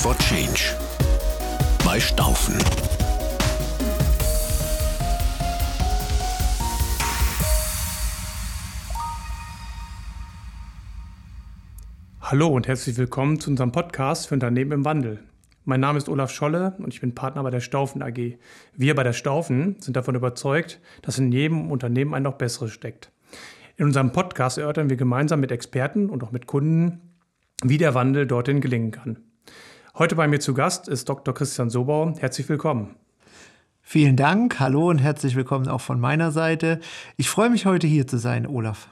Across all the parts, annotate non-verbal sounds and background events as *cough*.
For Change bei Staufen. Hallo und herzlich willkommen zu unserem Podcast für Unternehmen im Wandel. Mein Name ist Olaf Scholle und ich bin Partner bei der Staufen AG. Wir bei der Staufen sind davon überzeugt, dass in jedem Unternehmen ein noch besseres steckt. In unserem Podcast erörtern wir gemeinsam mit Experten und auch mit Kunden, wie der Wandel dorthin gelingen kann. Heute bei mir zu Gast ist Dr. Christian Sobau. Herzlich willkommen. Vielen Dank, hallo und herzlich willkommen auch von meiner Seite. Ich freue mich heute hier zu sein, Olaf.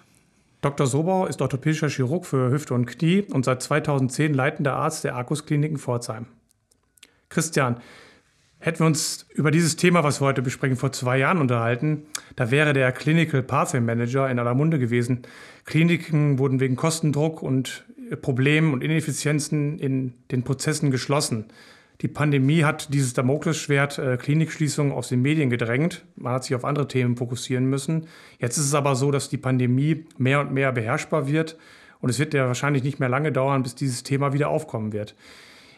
Dr. Sobau ist orthopädischer Chirurg für Hüfte und Knie und seit 2010 leitender Arzt der Arkus Kliniken Pforzheim. Christian, Hätten wir uns über dieses Thema, was wir heute besprechen, vor zwei Jahren unterhalten, da wäre der Clinical Pathway Manager in aller Munde gewesen. Kliniken wurden wegen Kostendruck und Problemen und Ineffizienzen in den Prozessen geschlossen. Die Pandemie hat dieses Damoklesschwert äh, Klinikschließungen aus den Medien gedrängt. Man hat sich auf andere Themen fokussieren müssen. Jetzt ist es aber so, dass die Pandemie mehr und mehr beherrschbar wird. Und es wird ja wahrscheinlich nicht mehr lange dauern, bis dieses Thema wieder aufkommen wird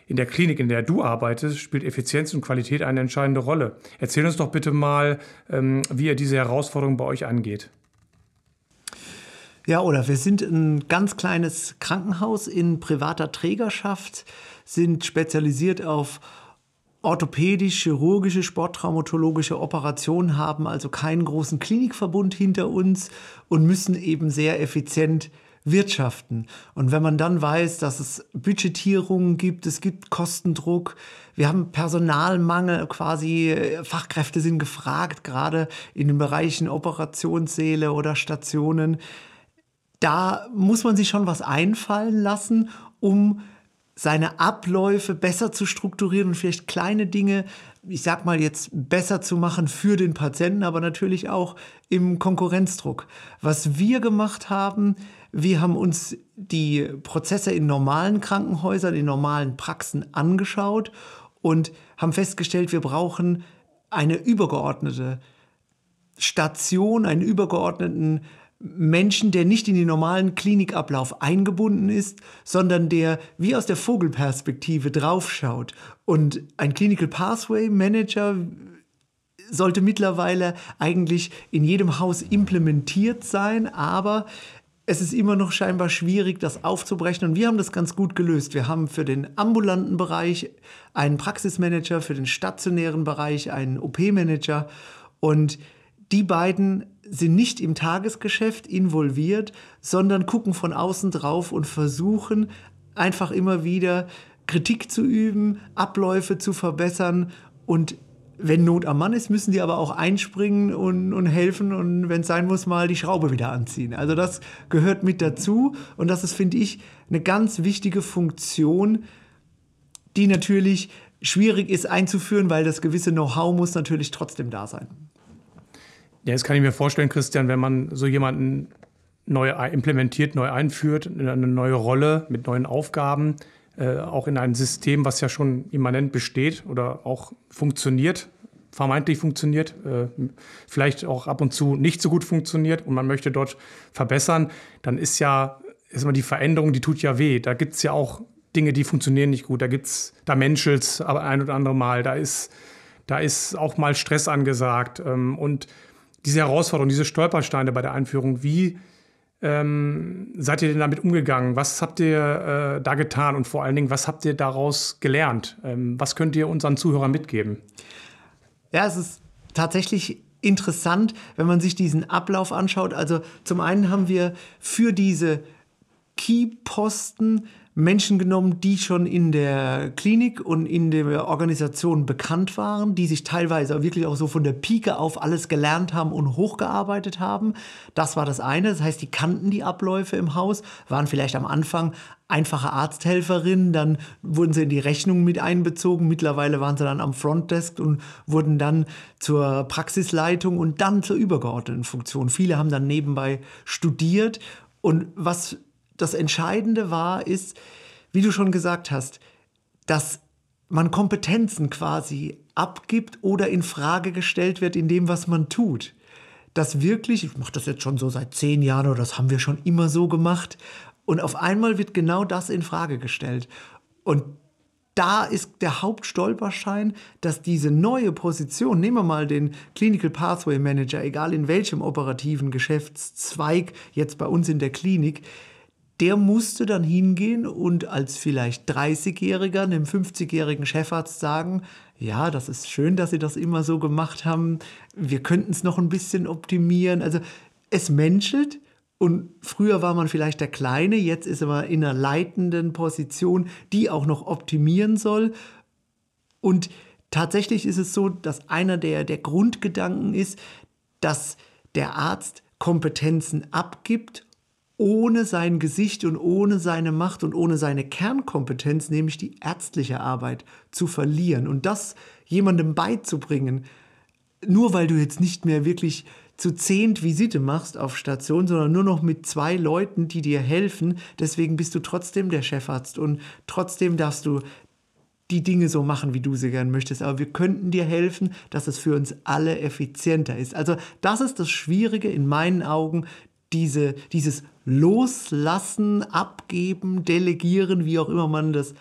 in der Klinik, in der du arbeitest, spielt Effizienz und Qualität eine entscheidende Rolle. Erzähl uns doch bitte mal, ähm, wie ihr diese Herausforderung bei euch angeht. Ja, oder wir sind ein ganz kleines Krankenhaus in privater Trägerschaft, sind spezialisiert auf orthopädisch, chirurgische, sporttraumatologische Operationen, haben also keinen großen Klinikverbund hinter uns und müssen eben sehr effizient wirtschaften. Und wenn man dann weiß, dass es Budgetierungen gibt, es gibt Kostendruck, wir haben Personalmangel, quasi Fachkräfte sind gefragt, gerade in den Bereichen Operationssäle oder Stationen, da muss man sich schon was einfallen lassen, um seine Abläufe besser zu strukturieren und vielleicht kleine Dinge, ich sag mal jetzt besser zu machen für den Patienten, aber natürlich auch im Konkurrenzdruck. Was wir gemacht haben, wir haben uns die Prozesse in normalen Krankenhäusern, in normalen Praxen angeschaut und haben festgestellt, wir brauchen eine übergeordnete Station, einen übergeordneten Menschen, der nicht in den normalen Klinikablauf eingebunden ist, sondern der wie aus der Vogelperspektive draufschaut. Und ein Clinical Pathway Manager sollte mittlerweile eigentlich in jedem Haus implementiert sein, aber es ist immer noch scheinbar schwierig, das aufzubrechen. Und wir haben das ganz gut gelöst. Wir haben für den ambulanten Bereich einen Praxismanager, für den stationären Bereich einen OP-Manager. Und die beiden sind nicht im Tagesgeschäft involviert, sondern gucken von außen drauf und versuchen einfach immer wieder Kritik zu üben, Abläufe zu verbessern und wenn Not am Mann ist, müssen die aber auch einspringen und, und helfen und wenn es sein muss, mal die Schraube wieder anziehen. Also das gehört mit dazu und das ist, finde ich, eine ganz wichtige Funktion, die natürlich schwierig ist einzuführen, weil das gewisse Know-how muss natürlich trotzdem da sein. Ja, das kann ich mir vorstellen, Christian, wenn man so jemanden neu implementiert, neu einführt, in eine neue Rolle mit neuen Aufgaben, äh, auch in ein System, was ja schon immanent besteht oder auch funktioniert, vermeintlich funktioniert, äh, vielleicht auch ab und zu nicht so gut funktioniert und man möchte dort verbessern, dann ist ja ist immer die Veränderung, die tut ja weh. Da gibt es ja auch Dinge, die funktionieren nicht gut. Da gibt's, da menschelt's aber ein oder andere Mal. Da ist, da ist auch mal Stress angesagt. Ähm, und diese Herausforderung, diese Stolpersteine bei der Einführung, wie ähm, seid ihr denn damit umgegangen? Was habt ihr äh, da getan und vor allen Dingen, was habt ihr daraus gelernt? Ähm, was könnt ihr unseren Zuhörern mitgeben? Ja, es ist tatsächlich interessant, wenn man sich diesen Ablauf anschaut. Also zum einen haben wir für diese Key-Posten Menschen genommen, die schon in der Klinik und in der Organisation bekannt waren, die sich teilweise wirklich auch so von der Pike auf alles gelernt haben und hochgearbeitet haben. Das war das eine. Das heißt, die kannten die Abläufe im Haus, waren vielleicht am Anfang einfache Arzthelferinnen, dann wurden sie in die Rechnung mit einbezogen. Mittlerweile waren sie dann am Frontdesk und wurden dann zur Praxisleitung und dann zur übergeordneten Funktion. Viele haben dann nebenbei studiert und was das Entscheidende war, ist, wie du schon gesagt hast, dass man Kompetenzen quasi abgibt oder in Frage gestellt wird in dem, was man tut. Dass wirklich, ich mache das jetzt schon so seit zehn Jahren oder das haben wir schon immer so gemacht, und auf einmal wird genau das in Frage gestellt. Und da ist der Hauptstolperschein, dass diese neue Position, nehmen wir mal den Clinical Pathway Manager, egal in welchem operativen Geschäftszweig, jetzt bei uns in der Klinik, der musste dann hingehen und als vielleicht 30-Jähriger einem 50-jährigen Chefarzt sagen, ja, das ist schön, dass Sie das immer so gemacht haben, wir könnten es noch ein bisschen optimieren. Also es menschelt, und früher war man vielleicht der Kleine, jetzt ist er in einer leitenden Position, die auch noch optimieren soll. Und tatsächlich ist es so, dass einer der, der Grundgedanken ist, dass der Arzt Kompetenzen abgibt, ohne sein Gesicht und ohne seine Macht und ohne seine Kernkompetenz, nämlich die ärztliche Arbeit, zu verlieren. Und das jemandem beizubringen, nur weil du jetzt nicht mehr wirklich zu zehnt Visite machst auf Station, sondern nur noch mit zwei Leuten, die dir helfen. Deswegen bist du trotzdem der Chefarzt und trotzdem darfst du die Dinge so machen, wie du sie gern möchtest. Aber wir könnten dir helfen, dass es für uns alle effizienter ist. Also das ist das Schwierige in meinen Augen, diese, dieses Loslassen, Abgeben, Delegieren, wie auch immer man das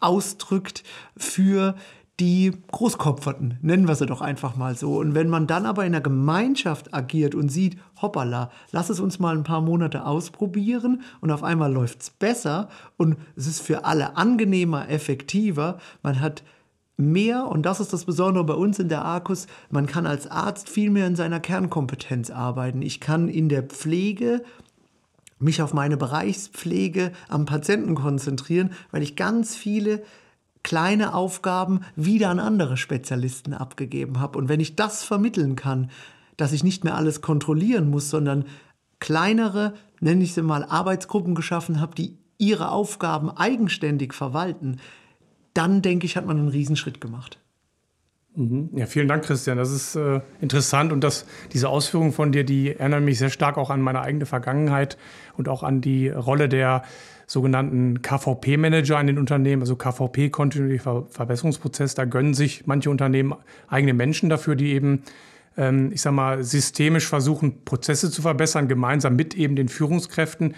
ausdrückt, für die Großkopferten, nennen wir sie doch einfach mal so. Und wenn man dann aber in der Gemeinschaft agiert und sieht, hoppala, lass es uns mal ein paar Monate ausprobieren und auf einmal läuft es besser und es ist für alle angenehmer, effektiver, man hat mehr, und das ist das Besondere bei uns in der Arkus, man kann als Arzt viel mehr in seiner Kernkompetenz arbeiten. Ich kann in der Pflege mich auf meine Bereichspflege am Patienten konzentrieren, weil ich ganz viele kleine Aufgaben wieder an andere Spezialisten abgegeben habe. Und wenn ich das vermitteln kann, dass ich nicht mehr alles kontrollieren muss, sondern kleinere, nenne ich sie mal, Arbeitsgruppen geschaffen habe, die ihre Aufgaben eigenständig verwalten, dann denke ich, hat man einen Riesenschritt gemacht. Mhm. Ja, vielen Dank, Christian. Das ist äh, interessant und das, diese Ausführungen von dir, die erinnern mich sehr stark auch an meine eigene Vergangenheit und auch an die Rolle der sogenannten KVP-Manager in den Unternehmen, also KVP, kontinuierlicher Verbesserungsprozess. Da gönnen sich manche Unternehmen eigene Menschen dafür, die eben, ähm, ich sag mal, systemisch versuchen, Prozesse zu verbessern, gemeinsam mit eben den Führungskräften.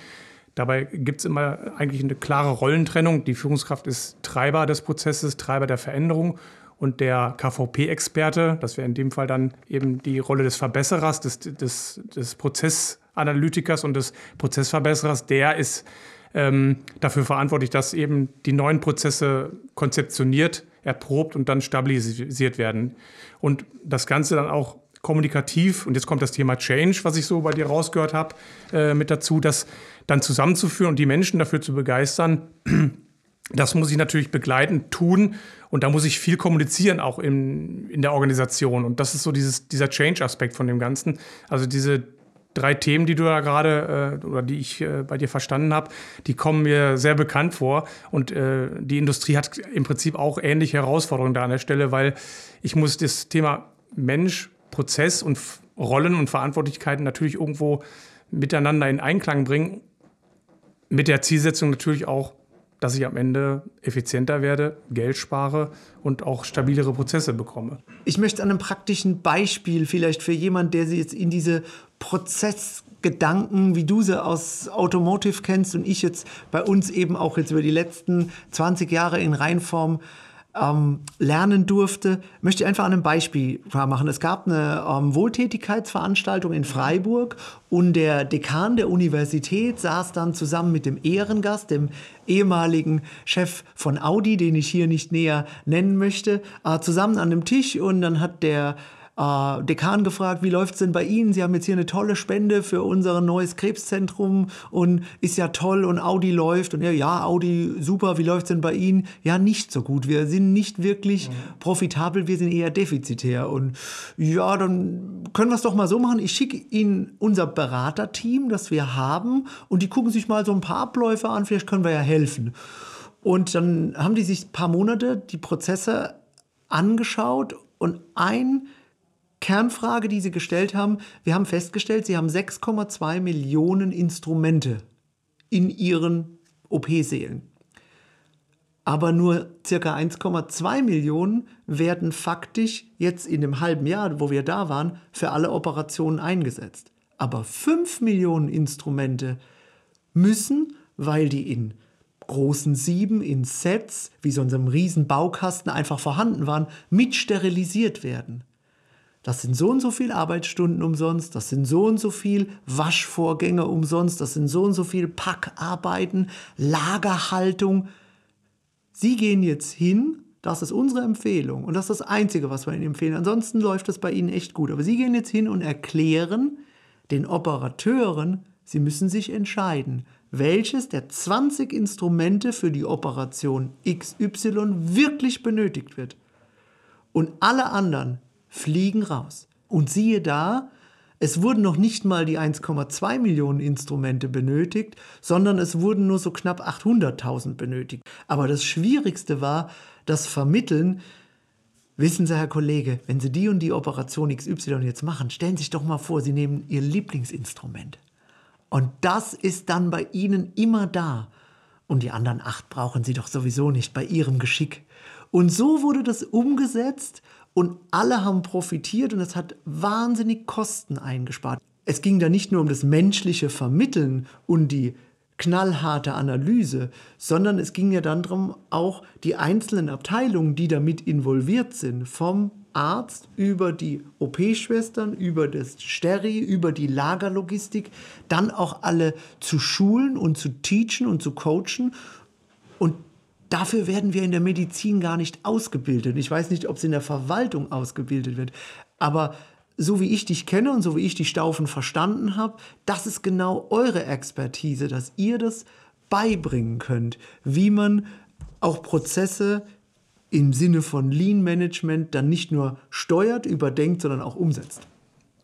Dabei gibt es immer eigentlich eine klare Rollentrennung. Die Führungskraft ist Treiber des Prozesses, Treiber der Veränderung und der KVP-Experte, das wäre in dem Fall dann eben die Rolle des Verbesserers, des, des, des Prozessanalytikers und des Prozessverbesserers, der ist ähm, dafür verantwortlich, dass eben die neuen Prozesse konzeptioniert, erprobt und dann stabilisiert werden. Und das Ganze dann auch kommunikativ, und jetzt kommt das Thema Change, was ich so bei dir rausgehört habe, äh, mit dazu, das dann zusammenzuführen und die Menschen dafür zu begeistern, *clears throat* das muss ich natürlich begleitend tun und da muss ich viel kommunizieren, auch in, in der Organisation. Und das ist so dieses, dieser Change-Aspekt von dem Ganzen. Also diese drei Themen, die du da gerade äh, oder die ich äh, bei dir verstanden habe, die kommen mir sehr bekannt vor. Und äh, die Industrie hat im Prinzip auch ähnliche Herausforderungen da an der Stelle, weil ich muss das Thema Mensch, Prozess und Rollen und Verantwortlichkeiten natürlich irgendwo miteinander in Einklang bringen. Mit der Zielsetzung natürlich auch dass ich am Ende effizienter werde, Geld spare und auch stabilere Prozesse bekomme. Ich möchte an einem praktischen Beispiel vielleicht für jemanden, der sich jetzt in diese Prozessgedanken, wie du sie aus Automotive kennst und ich jetzt bei uns eben auch jetzt über die letzten 20 Jahre in Reinform ähm, lernen durfte, möchte ich einfach an einem Beispiel machen. Es gab eine ähm, Wohltätigkeitsveranstaltung in Freiburg und der Dekan der Universität saß dann zusammen mit dem Ehrengast, dem ehemaligen Chef von Audi, den ich hier nicht näher nennen möchte, äh, zusammen an einem Tisch und dann hat der äh, Dekan gefragt, wie läuft es denn bei Ihnen? Sie haben jetzt hier eine tolle Spende für unser neues Krebszentrum und ist ja toll und Audi läuft. Und er, ja, Audi, super, wie läuft es denn bei Ihnen? Ja, nicht so gut. Wir sind nicht wirklich mhm. profitabel, wir sind eher defizitär. Und ja, dann können wir es doch mal so machen. Ich schicke Ihnen unser Beraterteam, das wir haben, und die gucken sich mal so ein paar Abläufe an, vielleicht können wir ja helfen. Und dann haben die sich ein paar Monate die Prozesse angeschaut und ein Kernfrage, die Sie gestellt haben, wir haben festgestellt, Sie haben 6,2 Millionen Instrumente in Ihren OP-Sälen. Aber nur circa 1,2 Millionen werden faktisch jetzt in dem halben Jahr, wo wir da waren, für alle Operationen eingesetzt. Aber 5 Millionen Instrumente müssen, weil die in großen Sieben in Sets, wie so in so einem riesen Baukasten einfach vorhanden waren, mit sterilisiert werden. Das sind so und so viele Arbeitsstunden umsonst, das sind so und so viele Waschvorgänge umsonst, das sind so und so viele Packarbeiten, Lagerhaltung. Sie gehen jetzt hin, das ist unsere Empfehlung und das ist das Einzige, was wir Ihnen empfehlen. Ansonsten läuft es bei Ihnen echt gut. Aber Sie gehen jetzt hin und erklären den Operateuren, sie müssen sich entscheiden, welches der 20 Instrumente für die Operation XY wirklich benötigt wird. Und alle anderen fliegen raus. Und siehe da, es wurden noch nicht mal die 1,2 Millionen Instrumente benötigt, sondern es wurden nur so knapp 800.000 benötigt. Aber das Schwierigste war das Vermitteln. Wissen Sie, Herr Kollege, wenn Sie die und die Operation XY jetzt machen, stellen Sie sich doch mal vor, Sie nehmen Ihr Lieblingsinstrument. Und das ist dann bei Ihnen immer da. Und die anderen acht brauchen Sie doch sowieso nicht bei Ihrem Geschick. Und so wurde das umgesetzt und alle haben profitiert und es hat wahnsinnig Kosten eingespart. Es ging da nicht nur um das menschliche Vermitteln und die knallharte Analyse, sondern es ging ja dann darum, auch die einzelnen Abteilungen, die damit involviert sind, vom Arzt über die OP-Schwestern, über das Steri, über die Lagerlogistik, dann auch alle zu schulen und zu teachen und zu coachen. Und Dafür werden wir in der Medizin gar nicht ausgebildet. Ich weiß nicht, ob es in der Verwaltung ausgebildet wird. Aber so wie ich dich kenne und so wie ich die Staufen verstanden habe, das ist genau eure Expertise, dass ihr das beibringen könnt, wie man auch Prozesse im Sinne von Lean Management dann nicht nur steuert, überdenkt, sondern auch umsetzt.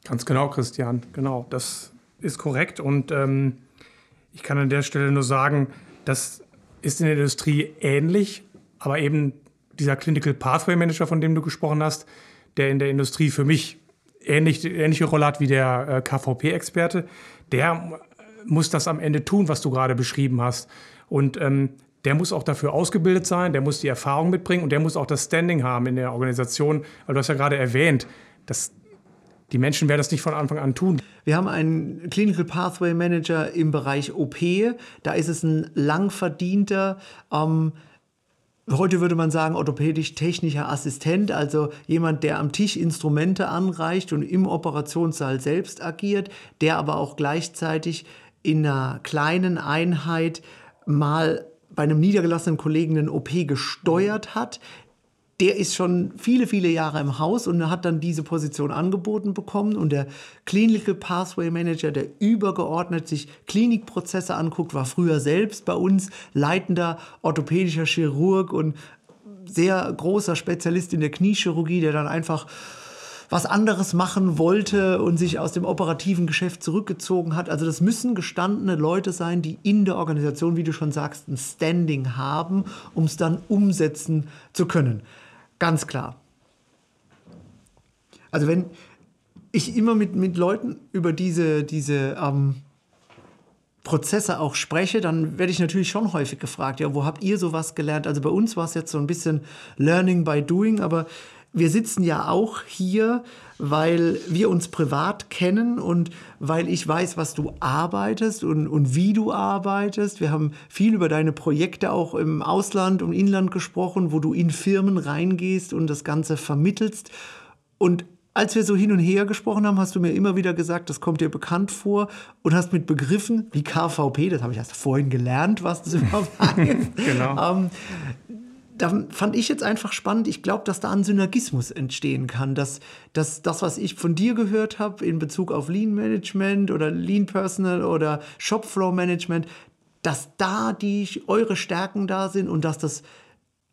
Ganz genau, Christian. Genau, das ist korrekt. Und ähm, ich kann an der Stelle nur sagen, dass ist in der Industrie ähnlich, aber eben dieser Clinical Pathway Manager, von dem du gesprochen hast, der in der Industrie für mich ähnlich, ähnliche Rolle hat wie der äh, KVP-Experte, der muss das am Ende tun, was du gerade beschrieben hast. Und ähm, der muss auch dafür ausgebildet sein, der muss die Erfahrung mitbringen und der muss auch das Standing haben in der Organisation. Weil du hast ja gerade erwähnt, dass die Menschen werden das nicht von Anfang an tun. Wir haben einen Clinical Pathway Manager im Bereich OP. Da ist es ein lang verdienter, ähm, heute würde man sagen, orthopädisch-technischer Assistent, also jemand, der am Tisch Instrumente anreicht und im Operationssaal selbst agiert, der aber auch gleichzeitig in einer kleinen Einheit mal bei einem niedergelassenen Kollegen einen OP gesteuert hat, der ist schon viele, viele Jahre im Haus und hat dann diese Position angeboten bekommen. Und der Clinical Pathway Manager, der übergeordnet sich Klinikprozesse anguckt, war früher selbst bei uns leitender orthopädischer Chirurg und sehr großer Spezialist in der Kniechirurgie, der dann einfach was anderes machen wollte und sich aus dem operativen Geschäft zurückgezogen hat. Also das müssen gestandene Leute sein, die in der Organisation, wie du schon sagst, ein Standing haben, um es dann umsetzen zu können. Ganz klar. Also wenn ich immer mit, mit Leuten über diese, diese ähm, Prozesse auch spreche, dann werde ich natürlich schon häufig gefragt, ja, wo habt ihr sowas gelernt? Also bei uns war es jetzt so ein bisschen Learning by Doing, aber wir sitzen ja auch hier, weil wir uns privat kennen und weil ich weiß, was du arbeitest und, und wie du arbeitest. Wir haben viel über deine Projekte auch im Ausland und Inland gesprochen, wo du in Firmen reingehst und das Ganze vermittelst. Und als wir so hin und her gesprochen haben, hast du mir immer wieder gesagt, das kommt dir bekannt vor und hast mit Begriffen wie KVP, das habe ich erst vorhin gelernt, was das überhaupt *laughs* heißt, genau. ähm, da fand ich jetzt einfach spannend. Ich glaube, dass da ein Synergismus entstehen kann, dass, dass das, was ich von dir gehört habe in Bezug auf Lean Management oder Lean Personal oder Shopflow Management, dass da die eure Stärken da sind und dass das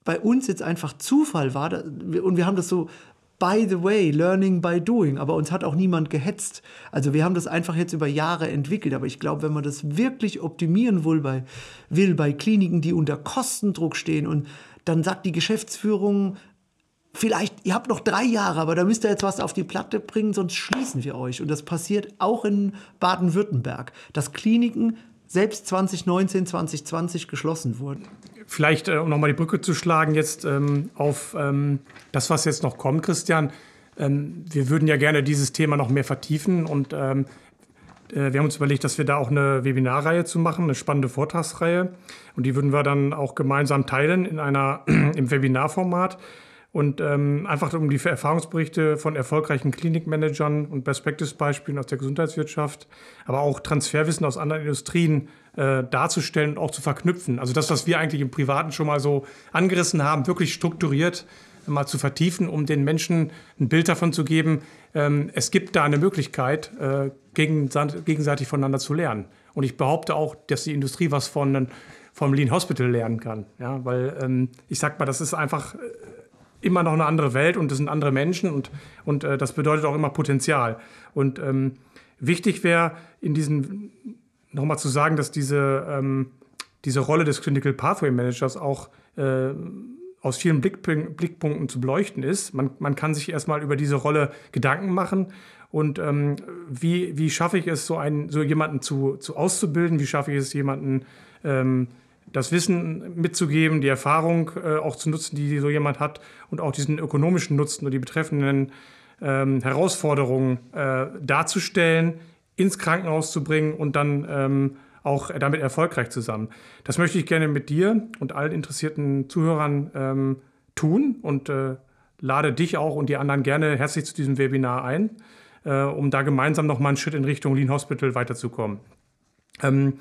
bei uns jetzt einfach Zufall war. Und wir haben das so by the way, learning by doing. Aber uns hat auch niemand gehetzt. Also wir haben das einfach jetzt über Jahre entwickelt. Aber ich glaube, wenn man das wirklich optimieren will bei, will bei Kliniken, die unter Kostendruck stehen und dann sagt die Geschäftsführung, vielleicht, ihr habt noch drei Jahre, aber da müsst ihr jetzt was auf die Platte bringen, sonst schließen wir euch. Und das passiert auch in Baden-Württemberg, dass Kliniken selbst 2019, 2020 geschlossen wurden. Vielleicht, äh, um nochmal die Brücke zu schlagen, jetzt ähm, auf ähm, das, was jetzt noch kommt, Christian. Ähm, wir würden ja gerne dieses Thema noch mehr vertiefen und ähm, äh, wir haben uns überlegt, dass wir da auch eine Webinarreihe zu machen, eine spannende Vortragsreihe. Und die würden wir dann auch gemeinsam teilen in einer, *clears throat* im Webinarformat. Und ähm, einfach um die Erfahrungsberichte von erfolgreichen Klinikmanagern und Best-Practice-Beispielen aus der Gesundheitswirtschaft, aber auch Transferwissen aus anderen Industrien äh, darzustellen und auch zu verknüpfen. Also das, was wir eigentlich im Privaten schon mal so angerissen haben, wirklich strukturiert mal zu vertiefen, um den Menschen ein Bild davon zu geben, ähm, es gibt da eine Möglichkeit, äh, gegenseitig voneinander zu lernen. Und ich behaupte auch, dass die Industrie was von, vom Lean Hospital lernen kann. Ja, weil ähm, ich sag mal, das ist einfach äh, immer noch eine andere Welt und das sind andere Menschen und, und äh, das bedeutet auch immer Potenzial. Und ähm, wichtig wäre in diesen nochmal zu sagen, dass diese, ähm, diese Rolle des Clinical Pathway Managers auch äh, aus vielen Blickpunkten zu beleuchten ist. Man, man kann sich erstmal über diese Rolle Gedanken machen und ähm, wie, wie schaffe ich es, so, einen, so jemanden zu, zu auszubilden, wie schaffe ich es, jemanden ähm, das Wissen mitzugeben, die Erfahrung äh, auch zu nutzen, die so jemand hat und auch diesen ökonomischen Nutzen und die betreffenden ähm, Herausforderungen äh, darzustellen, ins Krankenhaus zu bringen und dann ähm, auch damit erfolgreich zusammen. Das möchte ich gerne mit dir und allen interessierten Zuhörern ähm, tun und äh, lade dich auch und die anderen gerne herzlich zu diesem Webinar ein, äh, um da gemeinsam nochmal einen Schritt in Richtung Lean Hospital weiterzukommen. Ähm,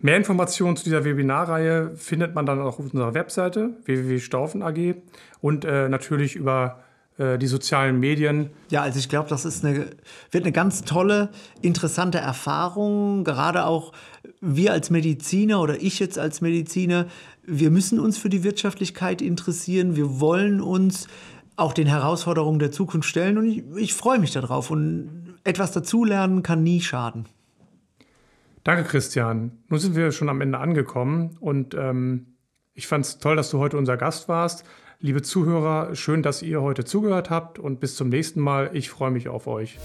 mehr Informationen zu dieser Webinarreihe findet man dann auch auf unserer Webseite www.staufen.ag und äh, natürlich über die sozialen Medien. Ja, also ich glaube, das ist eine, wird eine ganz tolle, interessante Erfahrung. Gerade auch wir als Mediziner oder ich jetzt als Mediziner, wir müssen uns für die Wirtschaftlichkeit interessieren. Wir wollen uns auch den Herausforderungen der Zukunft stellen und ich, ich freue mich darauf. Und etwas dazulernen kann nie schaden. Danke, Christian. Nun sind wir schon am Ende angekommen und ähm, ich fand es toll, dass du heute unser Gast warst. Liebe Zuhörer, schön, dass ihr heute zugehört habt und bis zum nächsten Mal. Ich freue mich auf euch.